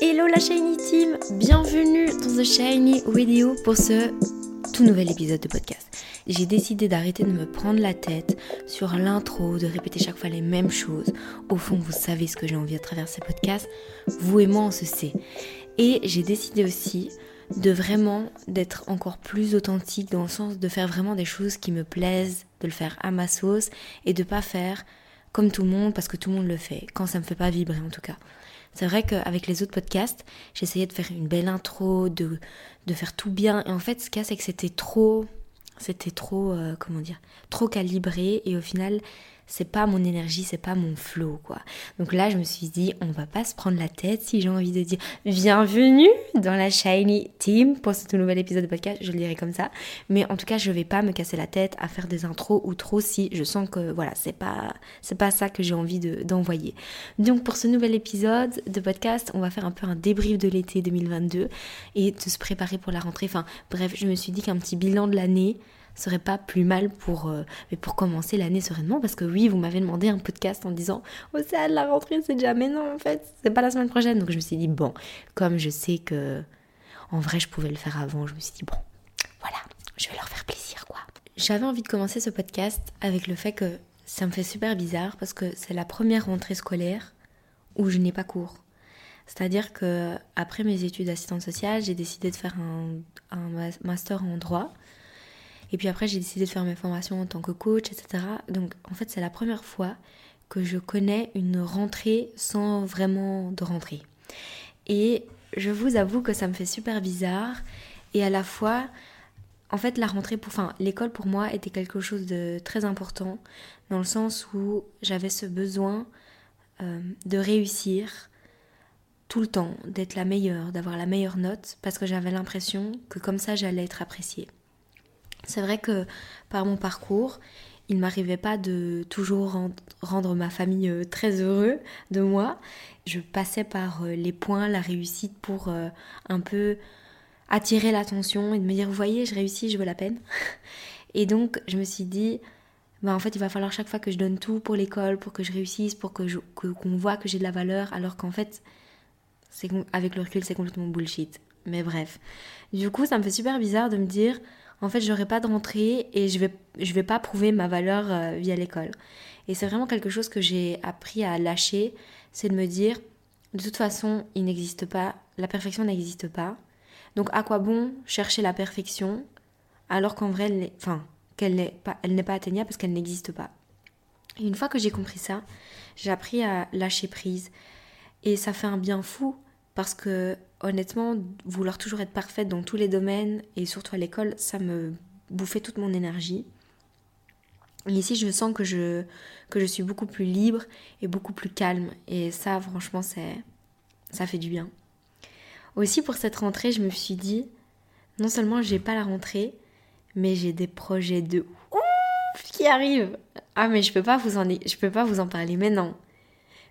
Hello la Shiny Team, bienvenue dans The Shiny Radio pour ce tout nouvel épisode de podcast. J'ai décidé d'arrêter de me prendre la tête sur l'intro, de répéter chaque fois les mêmes choses. Au fond, vous savez ce que j'ai envie à travers ces podcasts. Vous et moi, on se sait. Et j'ai décidé aussi de vraiment d'être encore plus authentique dans le sens de faire vraiment des choses qui me plaisent, de le faire à ma sauce et de pas faire comme tout le monde parce que tout le monde le fait, quand ça me fait pas vibrer en tout cas. C'est vrai qu'avec les autres podcasts, j'essayais de faire une belle intro, de, de faire tout bien. Et en fait, ce a, c'est que c'était trop, c'était trop, euh, comment dire, trop calibré. Et au final, c'est pas mon énergie, c'est pas mon flow, quoi. Donc là, je me suis dit, on va pas se prendre la tête si j'ai envie de dire bienvenue dans la Shiny Team pour ce tout nouvel épisode de podcast, je le dirais comme ça. Mais en tout cas, je vais pas me casser la tête à faire des intros ou trop si je sens que voilà, c'est pas, c'est pas ça que j'ai envie d'envoyer. Donc pour ce nouvel épisode de podcast, on va faire un peu un débrief de l'été 2022 et de se préparer pour la rentrée. Enfin, bref, je me suis dit qu'un petit bilan de l'année, serait pas plus mal pour, euh, mais pour commencer l'année sereinement parce que oui, vous m'avez demandé un podcast en disant Oh, c'est à la rentrée, c'est déjà, mais non, en fait, c'est pas la semaine prochaine. Donc je me suis dit Bon, comme je sais que en vrai je pouvais le faire avant, je me suis dit Bon, voilà, je vais leur faire plaisir quoi. J'avais envie de commencer ce podcast avec le fait que ça me fait super bizarre parce que c'est la première rentrée scolaire où je n'ai pas cours. C'est-à-dire que après mes études d'assistante sociale, j'ai décidé de faire un, un master en droit et puis après, j'ai décidé de faire mes formations en tant que coach, etc. Donc en fait, c'est la première fois que je connais une rentrée sans vraiment de rentrée. Et je vous avoue que ça me fait super bizarre. Et à la fois, en fait, la rentrée, pour, enfin, l'école pour moi était quelque chose de très important, dans le sens où j'avais ce besoin euh, de réussir tout le temps, d'être la meilleure, d'avoir la meilleure note, parce que j'avais l'impression que comme ça, j'allais être appréciée. C'est vrai que par mon parcours, il m'arrivait pas de toujours rendre ma famille euh, très heureux de moi. Je passais par euh, les points, la réussite pour euh, un peu attirer l'attention et de me dire, vous voyez, je réussis, je veux la peine. Et donc, je me suis dit, bah en fait, il va falloir chaque fois que je donne tout pour l'école, pour que je réussisse, pour que qu'on voit que j'ai de la valeur, alors qu'en fait, c'est avec le recul, c'est complètement bullshit. Mais bref. Du coup, ça me fait super bizarre de me dire, en fait, j'aurai pas de rentrée et je vais, je vais pas prouver ma valeur euh, via l'école. Et c'est vraiment quelque chose que j'ai appris à lâcher, c'est de me dire, de toute façon, il n'existe pas, la perfection n'existe pas. Donc à quoi bon chercher la perfection alors qu'en vrai, elle enfin, qu'elle n'est pas, elle n'est pas atteignable parce qu'elle n'existe pas? Et une fois que j'ai compris ça, j'ai appris à lâcher prise. Et ça fait un bien fou parce que honnêtement, vouloir toujours être parfaite dans tous les domaines et surtout à l'école, ça me bouffait toute mon énergie. Et ici, je sens que je, que je suis beaucoup plus libre et beaucoup plus calme. Et ça, franchement, ça fait du bien. Aussi, pour cette rentrée, je me suis dit, non seulement j'ai pas la rentrée, mais j'ai des projets de ouf qui arrivent. Ah, mais je peux pas vous en, je peux pas vous en parler maintenant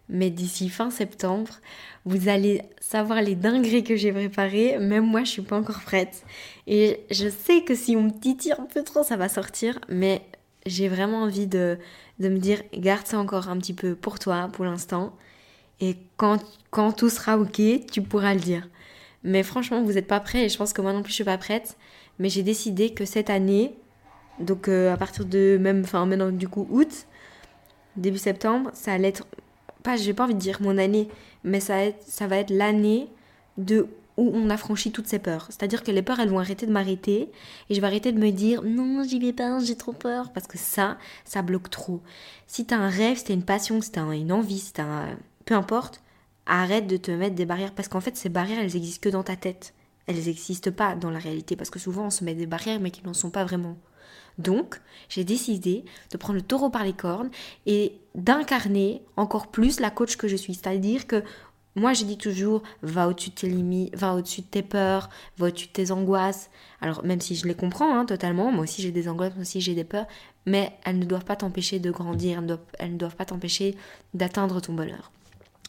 mais d'ici fin septembre, vous allez savoir les dingueries que j'ai préparées. Même moi, je suis pas encore prête. Et je sais que si on me titille un peu trop, ça va sortir, mais j'ai vraiment envie de, me dire, garde ça encore un petit peu pour toi, pour l'instant. Et quand, quand tout sera ok, tu pourras le dire. Mais franchement, vous n'êtes pas prêts et je pense que moi non plus, je suis pas prête. Mais j'ai décidé que cette année, donc euh, à partir de même, enfin maintenant du coup août, début septembre, ça allait être pas, j'ai pas envie de dire mon année, mais ça, va être l'année de où on a franchi toutes ces peurs. C'est-à-dire que les peurs, elles vont arrêter de m'arrêter et je vais arrêter de me dire non, j'y vais pas, j'ai trop peur. Parce que ça, ça bloque trop. Si t'as un rêve, si t'as une passion, si t'as une envie, si t'as un... peu importe, arrête de te mettre des barrières. Parce qu'en fait, ces barrières, elles existent que dans ta tête. Elles n'existent pas dans la réalité. Parce que souvent, on se met des barrières, mais qui n'en sont pas vraiment. Donc, j'ai décidé de prendre le taureau par les cornes et d'incarner encore plus la coach que je suis. C'est-à-dire que moi, je dis toujours, va au-dessus de tes limites, va au-dessus de tes peurs, va au-dessus de tes angoisses. Alors, même si je les comprends hein, totalement, moi aussi j'ai des angoisses, moi aussi j'ai des peurs, mais elles ne doivent pas t'empêcher de grandir, elles ne doivent, pas t'empêcher d'atteindre ton bonheur.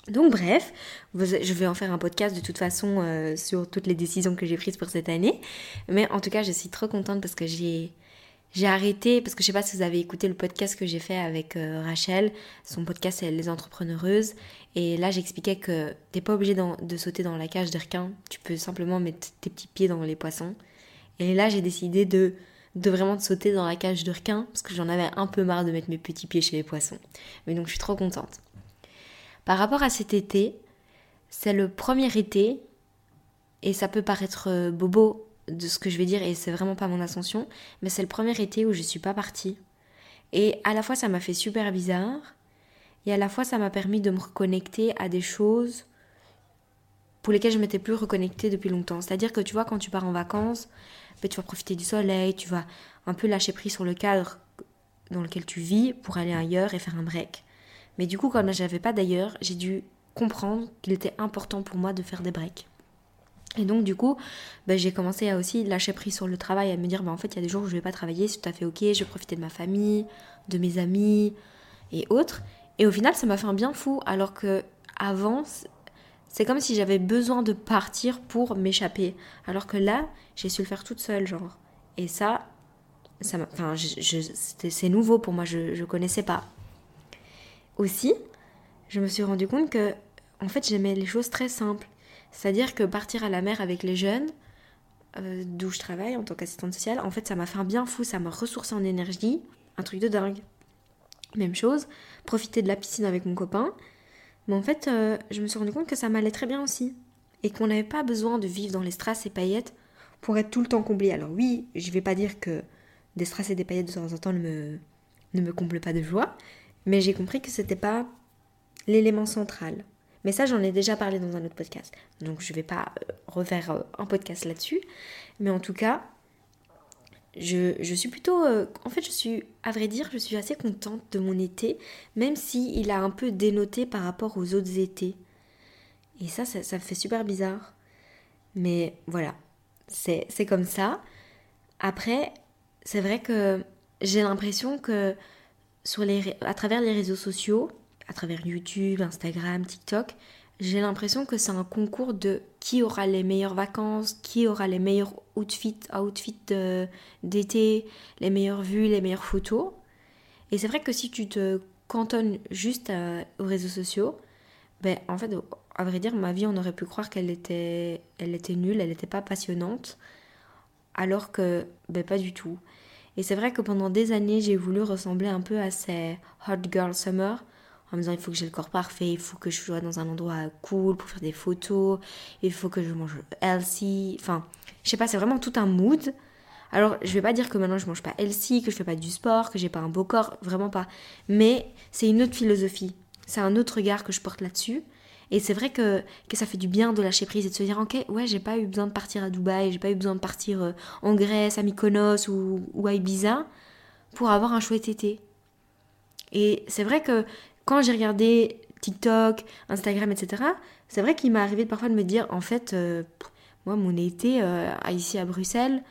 Donc bref, je vais en faire un podcast de toute façon euh, sur toutes les décisions que j'ai prises pour cette année. Mais en tout cas, je suis trop contente parce que j'ai j'ai arrêté, parce que je sais pas si vous avez écouté le podcast que j'ai fait avec euh, Rachel, son podcast c'est Les Entrepreneureuses, et là j'expliquais que t'es pas obligé de sauter dans la cage des requins, tu peux simplement mettre tes petits pieds dans les poissons. Et là j'ai décidé de, de vraiment sauter dans la cage de requin, parce que j'en avais un peu marre de mettre mes petits pieds chez les poissons. Mais donc je suis trop contente. Par rapport à cet été, c'est le premier été, et ça peut paraître euh, bobo de ce que je vais dire et c'est vraiment pas mon ascension, mais c'est le premier été où je suis pas partie. Et à la fois ça m'a fait super bizarre et à la fois ça m'a permis de me reconnecter à des choses pour lesquelles je m'étais plus reconnectée depuis longtemps. C'est-à-dire que tu vois quand tu pars en vacances, ben, tu vas profiter du soleil, tu vas un peu lâcher prise sur le cadre dans lequel tu vis pour aller ailleurs et faire un break. Mais du coup, comme je n'avais pas d'ailleurs, j'ai dû comprendre qu'il était important pour moi de faire des breaks. Et donc du coup, bah, j'ai commencé à aussi lâcher prise sur le travail, à me dire bah, en fait il y a des jours où je vais pas travailler, c'est tout à fait ok, je vais profiter de ma famille, de mes amis et autres. Et au final ça m'a fait un bien fou, alors que avant c'est comme si j'avais besoin de partir pour m'échapper, alors que là j'ai su le faire toute seule genre. Et ça, ça c'est nouveau pour moi, je je connaissais pas. Aussi, je me suis rendu compte que en fait j'aimais les choses très simples. C'est-à-dire que partir à la mer avec les jeunes, euh, d'où je travaille en tant qu'assistante sociale, en fait, ça m'a fait un bien fou, ça m'a ressourcé en énergie, un truc de dingue. Même chose, profiter de la piscine avec mon copain. Mais en fait, euh, je me suis rendu compte que ça m'allait très bien aussi. Et qu'on n'avait pas besoin de vivre dans les strass et paillettes pour être tout le temps comblé. Alors oui, je vais pas dire que des strass et des paillettes de temps en temps ne me, ne me comblent pas de joie, mais j'ai compris que c'était pas l'élément central. Mais ça, j'en ai déjà parlé dans un autre podcast. Donc je ne vais pas euh, refaire euh, un podcast là-dessus. Mais en tout cas, je, suis plutôt... Euh, en fait, je suis, à vrai dire, je suis assez contente de mon été, même si il a un peu dénoté par rapport aux autres étés. Et ça, ça, me fait super bizarre. Mais voilà, c'est comme ça. Après, c'est vrai que j'ai l'impression que sur les, à travers les réseaux sociaux, à travers YouTube, Instagram, TikTok, j'ai l'impression que c'est un concours de qui aura les meilleures vacances, qui aura les meilleurs outfits, outfits d'été, les meilleures vues, les meilleures photos. Et c'est vrai que si tu te cantonnes juste aux réseaux sociaux, ben en fait, à vrai dire, ma vie, on aurait pu croire qu'elle était, elle était nulle, elle n'était pas passionnante, alors que ben pas du tout. Et c'est vrai que pendant des années, j'ai voulu ressembler un peu à ces Hot Girl Summer, en me disant il faut que j'ai le corps parfait, il faut que je sois dans un endroit cool pour faire des photos, il faut que je mange healthy, enfin, je sais pas, c'est vraiment tout un mood. Alors, je vais pas dire que maintenant je mange pas healthy, que je fais pas du sport, que j'ai pas un beau corps, vraiment pas. Mais c'est une autre philosophie, c'est un autre regard que je porte là-dessus. Et c'est vrai que, que ça fait du bien de lâcher prise et de se dire, ok, ouais, j'ai pas eu besoin de partir à Dubaï, j'ai pas eu besoin de partir euh, en Grèce, à Mykonos ou, ou à Ibiza pour avoir un chouette été. Et c'est vrai que quand j'ai regardé TikTok, Instagram, etc., c'est vrai qu'il m'est arrivé parfois de me dire, en fait, euh, moi, mon été euh, ici à Bruxelles,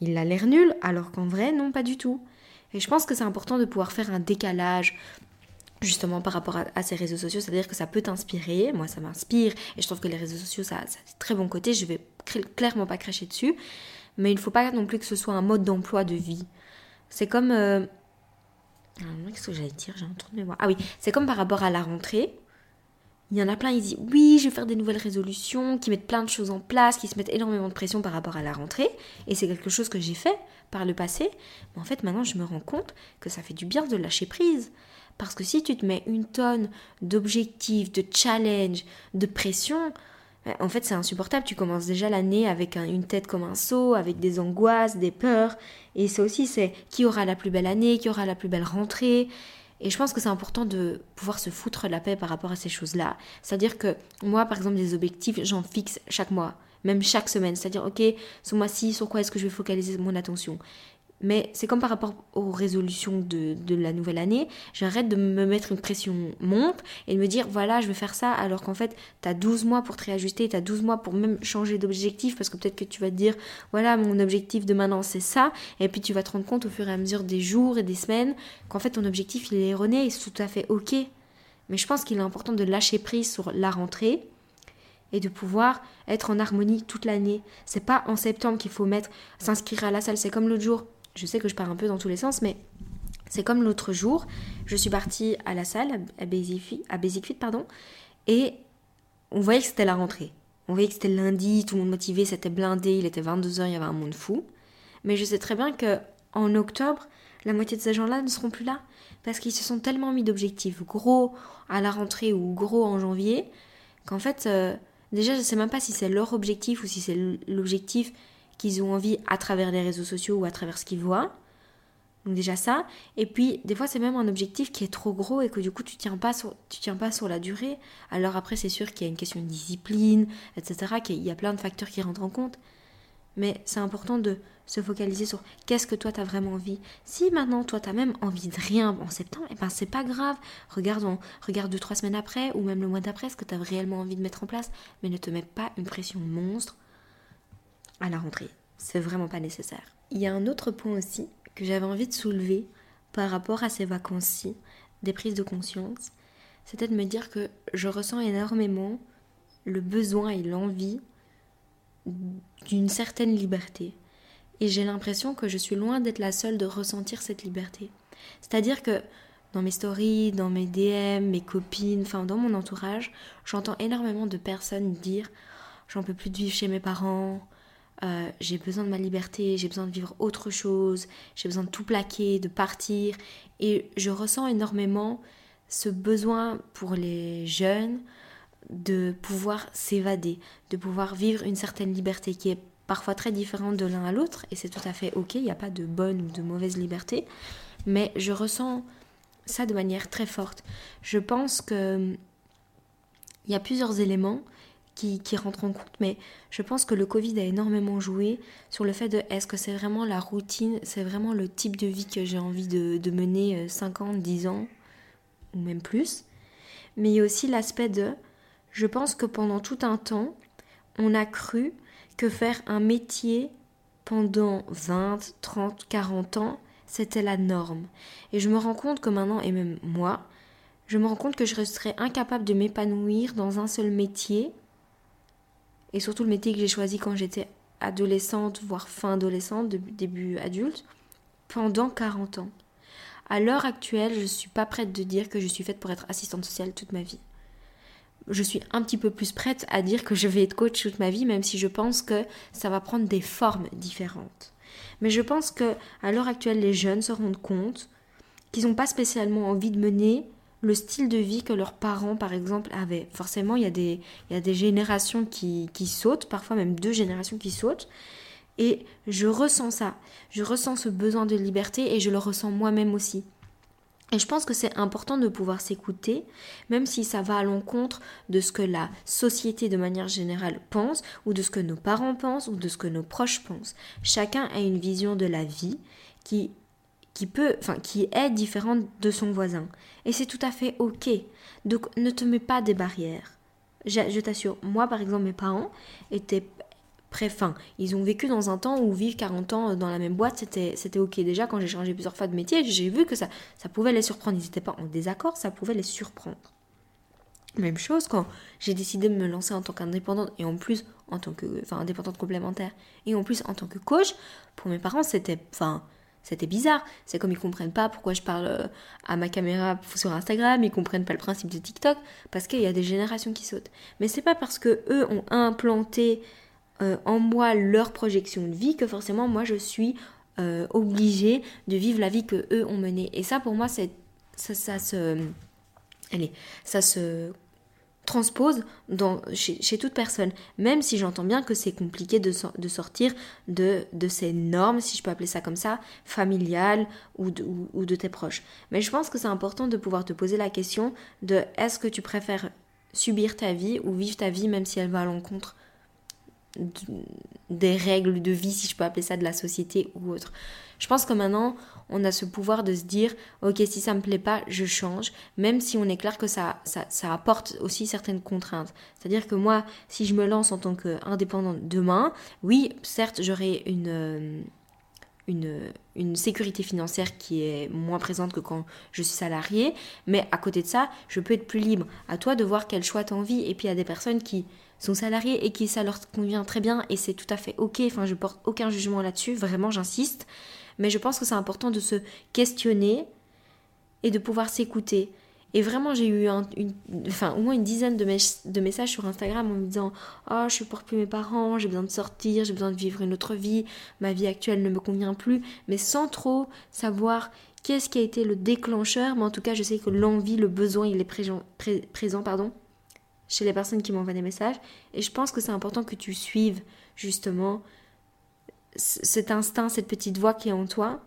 il a l'air nul, alors qu'en vrai, non, pas du tout. Et je pense que c'est important de pouvoir faire un décalage, justement par rapport à, ces réseaux sociaux, c'est-à-dire que ça peut t'inspirer, moi ça m'inspire, et je trouve que les réseaux sociaux, ça, ça a très bon côté, je vais clairement pas cracher dessus, mais il ne faut pas non plus que ce soit un mode d'emploi de vie. C'est comme... Euh, qu'est-ce que j'allais dire J'ai un trou de mémoire. Ah oui, c'est comme par rapport à la rentrée. Il y en a plein, ils disent oui, je vais faire des nouvelles résolutions, qui mettent plein de choses en place, qui se mettent énormément de pression par rapport à la rentrée. Et c'est quelque chose que j'ai fait par le passé. Mais en fait, maintenant, je me rends compte que ça fait du bien de lâcher prise. Parce que si tu te mets une tonne d'objectifs, de challenges, de pression, en fait, c'est insupportable. Tu commences déjà l'année avec une tête comme un seau, avec des angoisses, des peurs. Et ça aussi, c'est qui aura la plus belle année, qui aura la plus belle rentrée. Et je pense que c'est important de pouvoir se foutre la paix par rapport à ces choses-là. C'est-à-dire que moi, par exemple, des objectifs, j'en fixe chaque mois, même chaque semaine. C'est-à-dire, ok, ce mois-ci, sur quoi est-ce que je vais focaliser mon attention? Mais c'est comme par rapport aux résolutions de, la nouvelle année, j'arrête de me mettre une pression montre et de me dire voilà, je vais faire ça, alors qu'en fait, tu as 12 mois pour te réajuster, tu as 12 mois pour même changer d'objectif, parce que peut-être que tu vas te dire voilà, mon objectif de maintenant c'est ça, et puis tu vas te rendre compte au fur et à mesure des jours et des semaines qu'en fait ton objectif il est erroné et c'est tout à fait ok. Mais je pense qu'il est important de lâcher prise sur la rentrée et de pouvoir être en harmonie toute l'année. C'est pas en septembre qu'il faut mettre s'inscrire à la salle, c'est comme l'autre jour je sais que je pars un peu dans tous les sens, mais c'est comme l'autre jour, je suis partie à la salle, à Basic Fit, à Basic pardon, et on voyait que c'était la rentrée. On voyait que c'était lundi, tout le monde motivé, c'était blindé, il était 22h, il y avait un monde fou. Mais je sais très bien que en octobre, la moitié de ces gens-là ne seront plus là parce qu'ils se sont tellement mis d'objectifs gros à la rentrée ou gros en janvier qu'en fait, euh, déjà, je ne sais même pas si c'est leur objectif ou si c'est l'objectif qu'ils ont envie à travers les réseaux sociaux ou à travers ce qu'ils voient. Donc déjà ça. Et puis des fois c'est même un objectif qui est trop gros et que du coup tu tiens pas sur, tu tiens pas sur la durée. Alors après c'est sûr qu'il y a une question de discipline, etc. Qu'il y a plein de facteurs qui rentrent en compte. Mais c'est important de se focaliser sur qu'est-ce que toi tu as vraiment envie. Si maintenant toi tu as même envie de rien en septembre, et eh ben c'est pas grave. Regarde, regarde deux, trois semaines après ou même le mois d'après ce que tu as réellement envie de mettre en place. Mais ne te mets pas une pression monstre à la rentrée. C'est vraiment pas nécessaire. Il y a un autre point aussi que j'avais envie de soulever par rapport à ces vacances-ci, des prises de conscience, c'était de me dire que je ressens énormément le besoin et l'envie d'une certaine liberté. Et j'ai l'impression que je suis loin d'être la seule de ressentir cette liberté. C'est-à-dire que dans mes stories, dans mes DM, mes copines, enfin dans mon entourage, j'entends énormément de personnes dire j'en peux plus de vivre chez mes parents, euh, j'ai besoin de ma liberté, j'ai besoin de vivre autre chose, j'ai besoin de tout plaquer, de partir. Et je ressens énormément ce besoin pour les jeunes de pouvoir s'évader, de pouvoir vivre une certaine liberté qui est parfois très différente de l'un à l'autre, et c'est tout à fait ok, il n'y a pas de bonne ou de mauvaise liberté, mais je ressens ça de manière très forte. Je pense que il y a plusieurs éléments qui, rentrent en compte, mais je pense que le Covid a énormément joué sur le fait de est-ce que c'est vraiment la routine, c'est vraiment le type de vie que j'ai envie de, mener 5 ans, 10 ans, ou même plus. Mais il y a aussi l'aspect de je pense que pendant tout un temps, on a cru que faire un métier pendant 20, 30, 40 ans, c'était la norme. Et je me rends compte que maintenant, et même moi, je me rends compte que je resterais incapable de m'épanouir dans un seul métier, et surtout le métier que j'ai choisi quand j'étais adolescente, voire fin adolescente, début adulte, pendant 40 ans. À l'heure actuelle, je ne suis pas prête de dire que je suis faite pour être assistante sociale toute ma vie je suis un petit peu plus prête à dire que je vais être coach toute ma vie, même si je pense que ça va prendre des formes différentes. Mais je pense que à l'heure actuelle, les jeunes se rendent compte qu'ils n'ont pas spécialement envie de mener le style de vie que leurs parents, par exemple, avaient. Forcément, il y a des, il y a des générations qui, qui sautent, parfois même deux générations qui sautent. Et je ressens ça. Je ressens ce besoin de liberté et je le ressens moi-même aussi. Et je pense que c'est important de pouvoir s'écouter, même si ça va à l'encontre de ce que la société de manière générale pense, ou de ce que nos parents pensent, ou de ce que nos proches pensent. Chacun a une vision de la vie qui, qui peut, enfin, qui est différente de son voisin. Et c'est tout à fait ok. Donc ne te mets pas des barrières. Je, t'assure, moi par exemple, mes parents étaient fin. Ils ont vécu dans un temps où vivre 40 ans dans la même boîte, c'était, c'était ok. Déjà, quand j'ai changé plusieurs fois de métier, j'ai vu que ça, ça pouvait les surprendre. Ils n'étaient pas en désaccord, ça pouvait les surprendre. Même chose quand j'ai décidé de me lancer en tant qu'indépendante et en plus en tant que, enfin, indépendante complémentaire et en plus en tant que coach, pour mes parents, c'était, enfin, c'était bizarre. C'est comme ils comprennent pas pourquoi je parle euh, à ma caméra sur Instagram, ils comprennent pas le principe de TikTok parce qu'il y a des générations qui sautent. Mais c'est pas parce que eux ont implanté euh, en moi leur projection de vie que forcément moi je suis euh, obligée de vivre la vie que eux ont menée. Et ça pour moi c'est ça se allez, ça se transpose chez, toute personne, même si j'entends bien que c'est compliqué de, sortir de, de, ces normes, si je peux appeler ça comme ça, familiales ou de, ou de tes proches. Mais je pense que c'est important de pouvoir te poser la question de est-ce que tu préfères subir ta vie ou vivre ta vie même si elle va à l'encontre des règles de vie, si je peux appeler ça, de la société ou autre. Je pense que maintenant, on a ce pouvoir de se dire, ok, si ça me plaît pas, je change, même si on est clair que ça, ça, apporte aussi certaines contraintes. C'est-à-dire que moi, si je me lance en tant qu'indépendante demain, oui, certes, j'aurai une, euh, une, une sécurité financière qui est moins présente que quand je suis salariée, mais à côté de ça, je peux être plus libre. À toi de voir quel choix t'as envie. Et puis il y a des personnes qui sont salariés et qui ça leur convient très bien et c'est tout à fait ok. Enfin, je porte aucun jugement là-dessus, vraiment, j'insiste. Mais je pense que c'est important de se questionner et de pouvoir s'écouter. Et vraiment, j'ai eu une, enfin, au moins une dizaine de, messages sur Instagram en me disant Oh, je supporte plus mes parents, j'ai besoin de sortir, j'ai besoin de vivre une autre vie, ma vie actuelle ne me convient plus, mais sans trop savoir qu'est-ce qui a été le déclencheur. Mais en tout cas, je sais que l'envie, le besoin, il est présent pardon, chez les personnes qui m'envoient des messages. Et je pense que c'est important que tu suives justement cet instinct, cette petite voix qui est en toi.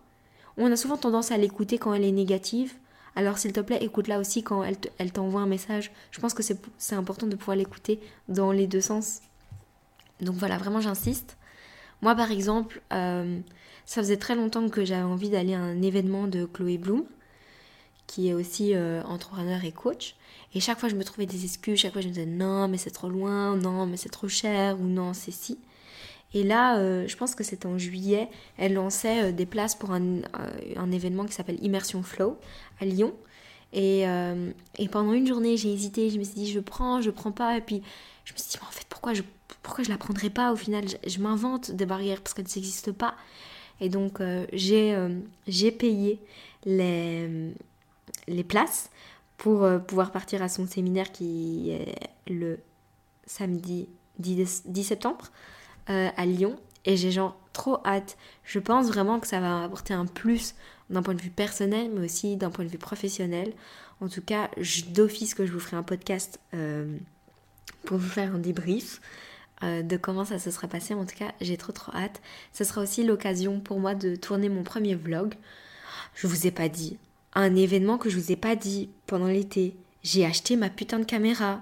On a souvent tendance à l'écouter quand elle est négative alors s'il te plaît, écoute-la aussi quand elle t'envoie un message. Je pense que c'est important de pouvoir l'écouter dans les deux sens. Donc voilà, vraiment j'insiste. Moi par exemple, euh, ça faisait très longtemps que j'avais envie d'aller à un événement de Chloé Bloom, qui est aussi euh, entrepreneur et coach. Et chaque fois je me trouvais des excuses, chaque fois je me disais non mais c'est trop loin, non mais c'est trop cher, ou non c'est si. Et là, euh, je pense que c'était en juillet, elle lançait euh, des places pour un, un événement qui s'appelle Immersion Flow à Lyon. Et, et pendant une journée, j'ai hésité, je me suis dit, je prends, je prends pas. Et puis, je me suis dit, mais en fait, pourquoi je, pourquoi je la prendrais pas Au final, je, m'invente des barrières parce qu'elles n'existent pas. Et donc, j'ai j'ai payé les, les places pour pouvoir partir à son séminaire qui est le samedi 10, 10 septembre. Euh, à Lyon et j'ai genre trop hâte. Je pense vraiment que ça va apporter un plus d'un point de vue personnel mais aussi d'un point de vue professionnel. En tout cas, d'office que je vous ferai un podcast euh, pour vous faire un débrief euh, de comment ça se sera passé. En tout cas, j'ai trop trop hâte. Ce sera aussi l'occasion pour moi de tourner mon premier vlog. Je vous ai pas dit. Un événement que je vous ai pas dit pendant l'été. J'ai acheté ma putain de caméra.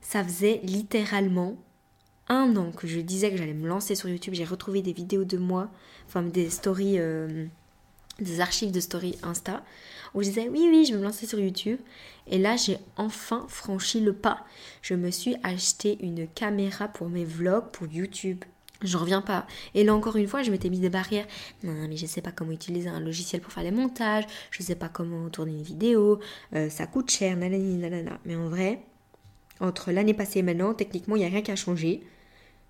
Ça faisait littéralement un an que je disais que j'allais me lancer sur YouTube, j'ai retrouvé des vidéos de moi, enfin des stories, euh, des archives de stories Insta, où je disais oui, oui, je vais me lancer sur YouTube. Et là, j'ai enfin franchi le pas. Je me suis acheté une caméra pour mes vlogs, pour YouTube. Je reviens pas. Et là encore une fois, je m'étais mis des barrières. Non, mais je sais pas comment utiliser un logiciel pour faire les montages. Je sais pas comment tourner une vidéo. Euh, ça coûte cher, nanana. Mais en vrai, entre l'année passée et maintenant, techniquement, il n'y a rien qui a changé.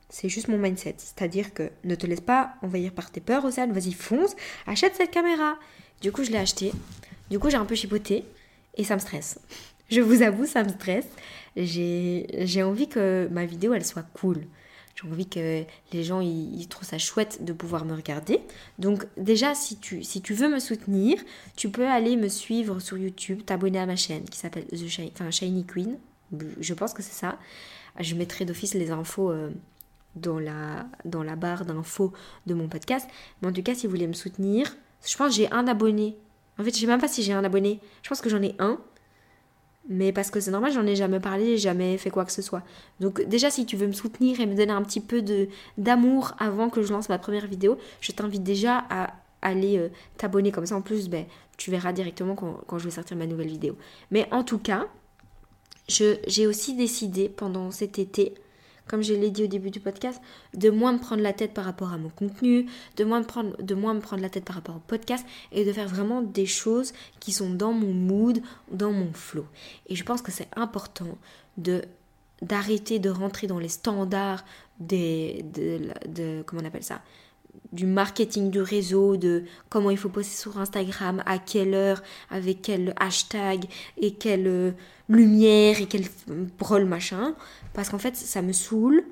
C'est juste mon mindset. C'est-à-dire que ne te laisse pas envahir par tes peurs, Océane. Vas-y, fonce, achète cette caméra. Du coup, je l'ai acheté. Du coup, j'ai un peu chipoté et ça me stresse. Je vous avoue, ça me stresse. J'ai envie que ma vidéo, elle soit cool. J'ai envie que les gens ils, trouvent ça chouette de pouvoir me regarder. Donc déjà, si tu, veux me soutenir, tu peux aller me suivre sur YouTube, t'abonner à ma chaîne qui s'appelle The Shiny, Queen. Je pense que c'est ça. Je mettrai d'office les infos euh, dans la, dans la barre d'infos de mon podcast. Mais en tout cas, si vous voulez me soutenir, je pense que j'ai un abonné. En fait, je sais même pas si j'ai un abonné. Je pense que j'en ai un. Mais parce que c'est normal, j'en ai jamais parlé, jamais fait quoi que ce soit. Donc déjà, si tu veux me soutenir et me donner un petit peu d'amour avant que je lance ma première vidéo, je t'invite déjà à aller euh, t'abonner. Comme ça, en plus, ben, tu verras directement quand je vais sortir ma nouvelle vidéo. Mais en tout cas, j'ai aussi décidé pendant cet été comme je l'ai dit au début du podcast, de moins me prendre la tête par rapport à mon contenu, de moins me prendre, la tête par rapport au podcast et de faire vraiment des choses qui sont dans mon mood, dans mon flow. Et je pense que c'est important de d'arrêter de rentrer dans les standards des de, de comment on appelle ça? Du marketing du réseau, de comment il faut poster sur Instagram, à quelle heure, avec quel hashtag et quelle euh, lumière et quel brol machin. Parce qu'en fait, ça me saoule.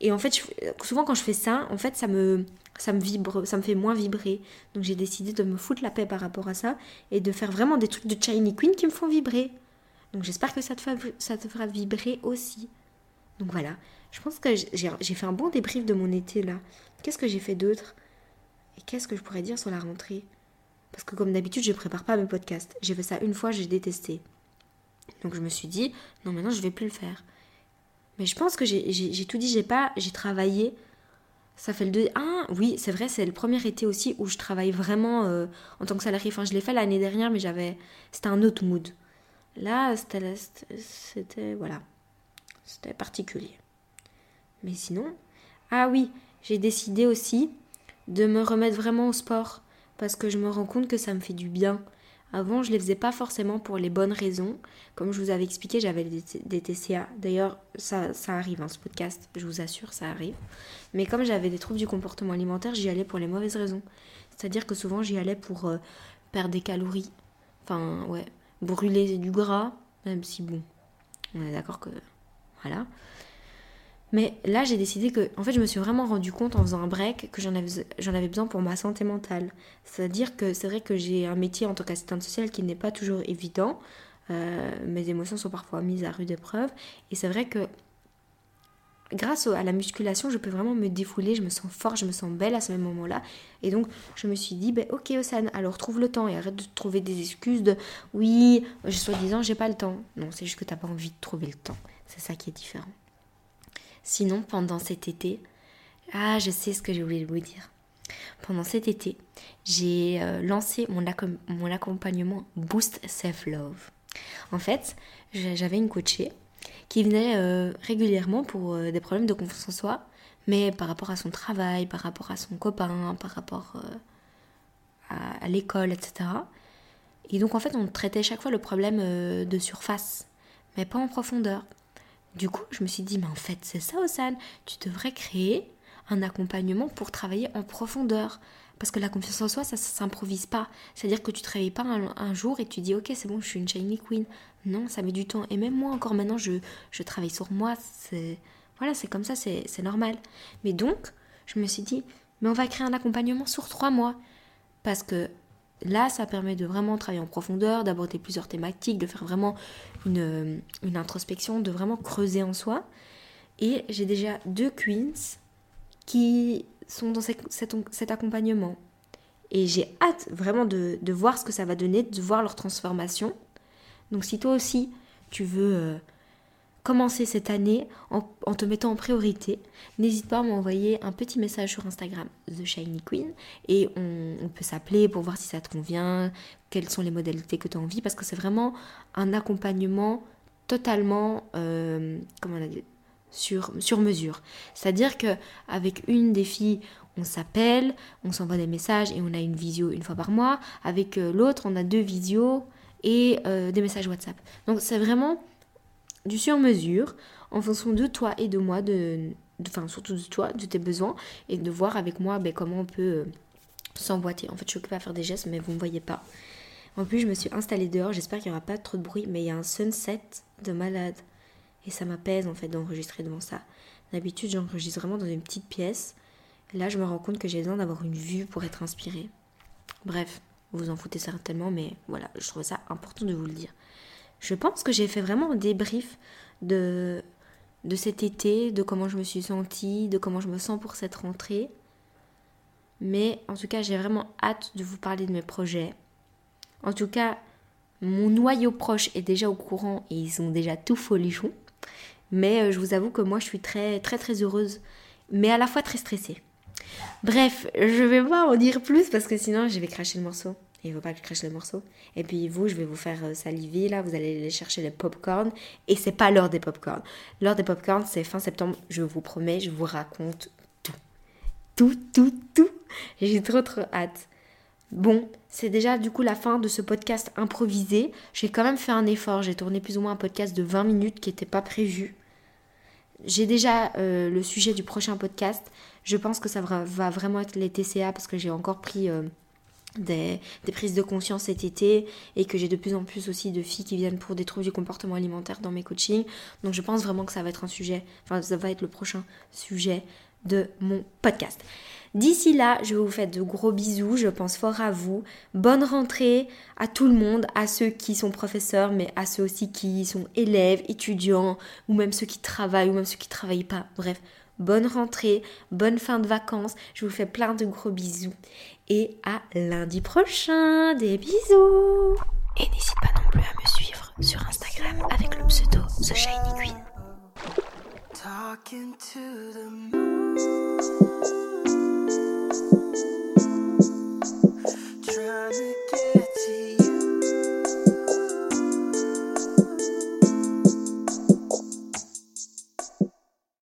Et en fait, souvent quand je fais ça, en fait, ça me, ça me vibre, ça me fait moins vibrer. Donc j'ai décidé de me foutre la paix par rapport à ça et de faire vraiment des trucs de Shiny Queen qui me font vibrer. Donc j'espère que ça te, ça te fera vibrer aussi. Donc voilà, je pense que j'ai fait un bon débrief de mon été là. Qu'est-ce que j'ai fait d'autre? Et qu'est-ce que je pourrais dire sur la rentrée? Parce que comme d'habitude, je ne prépare pas mes podcasts. J'ai fait ça une fois, j'ai détesté. Donc je me suis dit, non, maintenant je vais plus le faire. Mais je pense que j'ai tout dit, j'ai pas, j'ai travaillé. Ça fait le deux. Ah oui, c'est vrai, c'est le premier été aussi où je travaille vraiment euh, en tant que salarié. Enfin, je l'ai fait l'année dernière, mais j'avais. C'était un autre mood. Là, c'était. Voilà. C'était particulier. Mais sinon. Ah oui, j'ai décidé aussi de me remettre vraiment au sport parce que je me rends compte que ça me fait du bien. Avant, je ne les faisais pas forcément pour les bonnes raisons. Comme je vous avais expliqué, j'avais des, TCA. D'ailleurs, ça, arrive, hein, ce podcast, je vous assure, ça arrive. Mais comme j'avais des troubles du comportement alimentaire, j'y allais pour les mauvaises raisons. C'est-à-dire que souvent j'y allais pour euh, perdre des calories. Enfin, ouais, brûler du gras, même si bon, on est d'accord que. Voilà. Mais là, j'ai décidé que, en fait, je me suis vraiment rendu compte en faisant un break que j'en avais, j'en avais besoin pour ma santé mentale. C'est-à-dire que c'est vrai que j'ai un métier en tant qu'assistante sociale qui n'est pas toujours évident. Euh, mes émotions sont parfois mises à rude épreuve. Et c'est vrai que grâce à la musculation, je peux vraiment me défouler, je me sens forte, je me sens belle à ce même moment-là. Et donc, je me suis dit, ben, ok, Osan, alors trouve le temps et arrête de trouver des excuses de oui, soi-disant, j'ai pas le temps. Non, c'est juste que t'as pas envie de trouver le temps. C'est ça qui est différent. Sinon, pendant cet été, ah, je sais ce que je voulais vous dire. Pendant cet été, j'ai euh, lancé mon, accompagnement Boost Self Love. En fait, j'avais une coachée qui venait euh, régulièrement pour euh, des problèmes de confiance en soi, mais par rapport à son travail, par rapport à son copain, par rapport à l'école, etc. Et donc en fait, on traitait chaque fois le problème de surface, mais pas en profondeur. Du coup, je me suis dit, mais en fait, c'est ça, Osan, tu devrais créer un accompagnement pour travailler en profondeur. Parce que la confiance en soi, ça ne s'improvise pas. C'est-à-dire que tu ne travailles pas un, jour et tu dis, ok, c'est bon, je suis une shiny queen. Non, ça met du temps. Et même moi, encore maintenant, je, je travaille sur moi. C'est Voilà, c'est comme ça, c'est normal. Mais donc, je me suis dit, mais on va créer un accompagnement sur trois mois. Parce que Là, ça permet de vraiment travailler en profondeur, d'aborder plusieurs thématiques, de faire vraiment une, introspection, de vraiment creuser en soi. Et j'ai déjà deux queens qui sont dans cet, accompagnement. Et j'ai hâte vraiment de, voir ce que ça va donner, de voir leur transformation. Donc si toi aussi, tu veux... Commencer cette année en, te mettant en priorité, n'hésite pas à m'envoyer un petit message sur Instagram, The Shiny Queen, et on, peut s'appeler pour voir si ça te convient, quelles sont les modalités que tu as envie, parce que c'est vraiment un accompagnement totalement, euh, on dit, sur, sur mesure. C'est-à-dire que avec une des filles, on s'appelle, on s'envoie des messages et on a une visio une fois par mois. Avec euh, l'autre, on a deux visios et euh, des messages WhatsApp. Donc c'est vraiment du sur-mesure en fonction de toi et de moi, de, enfin surtout de toi, de tes besoins, et de voir avec moi ben, comment on peut euh, s'emboîter. En fait, je suis occupée à faire des gestes, mais vous ne voyez pas. En plus, je me suis installée dehors, j'espère qu'il n'y aura pas trop de bruit, mais il y a un sunset de malade. Et ça m'apaise en fait d'enregistrer devant ça. D'habitude, j'enregistre vraiment dans une petite pièce. là, je me rends compte que j'ai besoin d'avoir une vue pour être inspirée. Bref, vous en foutez certainement, mais voilà, je trouve ça important de vous le dire. Je pense que j'ai fait vraiment un débrief de, de cet été, de comment je me suis sentie, de comment je me sens pour cette rentrée. Mais en tout cas, j'ai vraiment hâte de vous parler de mes projets. En tout cas, mon noyau proche est déjà au courant et ils sont déjà tout folichons. Mais euh, je vous avoue que moi, je suis très, très, très heureuse, mais à la fois très stressée. Bref, je vais pas en dire plus parce que sinon, je vais cracher le morceau. Il ne faut pas que je crache le morceau. Et puis vous, je vais vous faire euh, saliver là, vous allez aller chercher les pop-corn. Et c'est pas l'heure des pop-corn. L'heure des pop-corn, c'est fin septembre, je vous promets, je vous raconte tout. Tout, tout, tout. J'ai trop trop hâte. Bon, c'est déjà du coup la fin de ce podcast improvisé. J'ai quand même fait un effort. J'ai tourné plus ou moins un podcast de 20 minutes qui n'était pas prévu. J'ai déjà euh, le sujet du prochain podcast. Je pense que ça va, vraiment être les TCA parce que j'ai encore pris... Euh, des, prises de conscience cet été et que j'ai de plus en plus aussi de filles qui viennent pour des troubles du comportement alimentaire dans mes coachings. Donc je pense vraiment que ça va être un sujet, enfin ça va être le prochain sujet de mon podcast. D'ici là, je vous fais de gros bisous, je pense fort à vous. Bonne rentrée à tout le monde, à ceux qui sont professeurs, mais à ceux aussi qui sont élèves, étudiants, ou même ceux qui travaillent, ou même ceux qui ne travaillent pas. Bref, bonne rentrée, bonne fin de vacances. Je vous fais plein de gros bisous et à lundi prochain. Des bisous. Et n'hésite pas non plus à me suivre sur Instagram avec le pseudo The Shiny Queen. Talking to the moon. Trying to